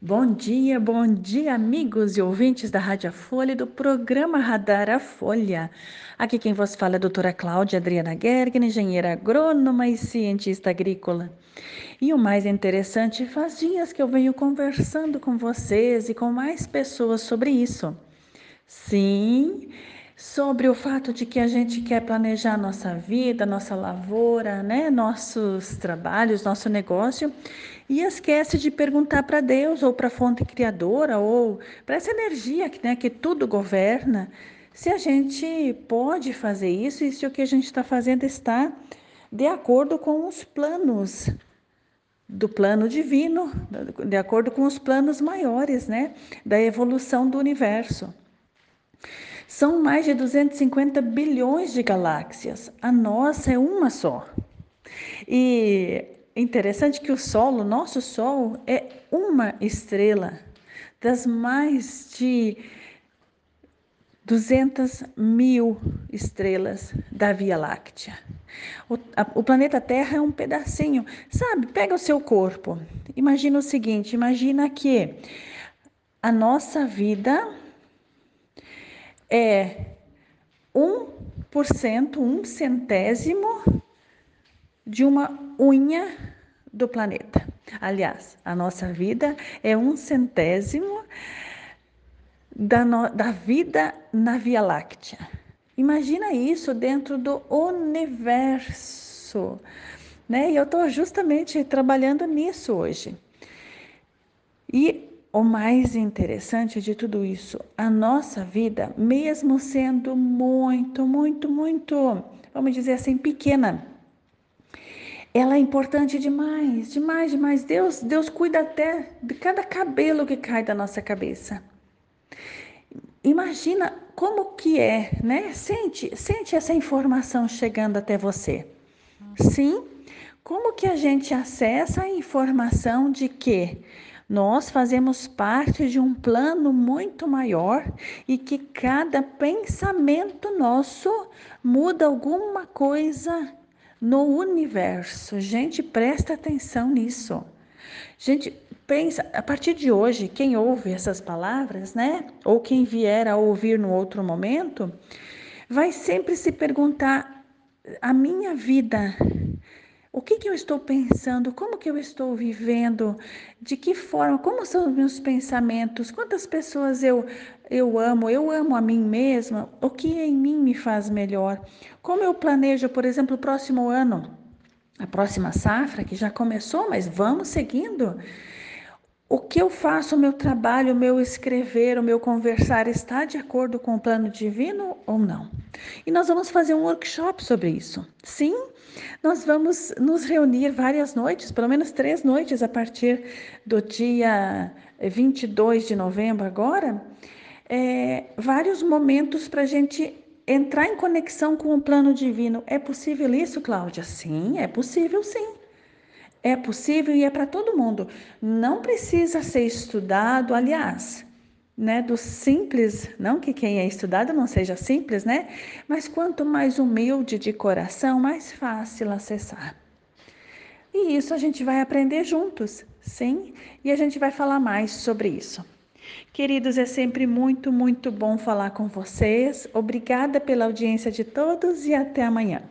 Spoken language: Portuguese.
Bom dia, bom dia, amigos e ouvintes da Rádio Folha e do programa Radar a Folha. Aqui quem vos fala é a doutora Cláudia Adriana Gergen, engenheira agrônoma e cientista agrícola. E o mais interessante, faz dias que eu venho conversando com vocês e com mais pessoas sobre isso. Sim, sobre o fato de que a gente quer planejar nossa vida, nossa lavoura, né, nossos trabalhos, nosso negócio e esquece de perguntar para Deus ou para a fonte criadora ou para essa energia né, que tudo governa, se a gente pode fazer isso e se o que a gente está fazendo está de acordo com os planos do plano divino, de acordo com os planos maiores, né, da evolução do universo. São mais de 250 bilhões de galáxias. A nossa é uma só. E é interessante que o Sol, o nosso Sol, é uma estrela das mais de 200 mil estrelas da Via Láctea. O, a, o, planeta Terra é um pedacinho, sabe? Pega o seu corpo. Imagina o seguinte: imagina que a nossa vida é um por cento, um centésimo de uma unha do planeta. Aliás, a nossa vida é um centésimo da, no, da vida na Via Láctea. Imagina isso dentro do universo. Né? E eu estou justamente trabalhando nisso hoje. E o mais interessante de tudo isso, a nossa vida, mesmo sendo muito, muito, muito, vamos dizer assim, pequena, ela é importante demais, demais, demais. Deus, Deus cuida até de cada cabelo que cai da nossa cabeça. Imagina como que é, né? Sente, sente essa informação chegando até você. Sim? Como que a gente acessa a informação de que nós fazemos parte de um plano muito maior e que cada pensamento nosso muda alguma coisa no universo. Gente, presta atenção nisso. Gente, pensa, a partir de hoje, quem ouve essas palavras, né? Ou quem vier a ouvir no outro momento, vai sempre se perguntar: a minha vida o que, que eu estou pensando? Como que eu estou vivendo? De que forma? Como são os meus pensamentos? Quantas pessoas eu, eu amo? Eu amo a mim mesma? O que em mim me faz melhor? Como eu planejo, por exemplo, o próximo ano? A próxima safra, que já começou, mas vamos seguindo. O que eu faço, o meu trabalho, o meu escrever, o meu conversar está de acordo com o plano divino ou não? E nós vamos fazer um workshop sobre isso. Sim, nós vamos nos reunir várias noites, pelo menos três noites a partir do dia 22 de novembro agora, é, vários momentos para a gente entrar em conexão com o plano divino. É possível isso, Cláudia? Sim, é possível sim. É possível e é para todo mundo. Não precisa ser estudado, aliás, né, do simples, não que quem é estudado não seja simples, né? Mas quanto mais humilde de coração, mais fácil acessar. E isso a gente vai aprender juntos, sim? E a gente vai falar mais sobre isso. Queridos, é sempre muito, muito bom falar com vocês. Obrigada pela audiência de todos e até amanhã.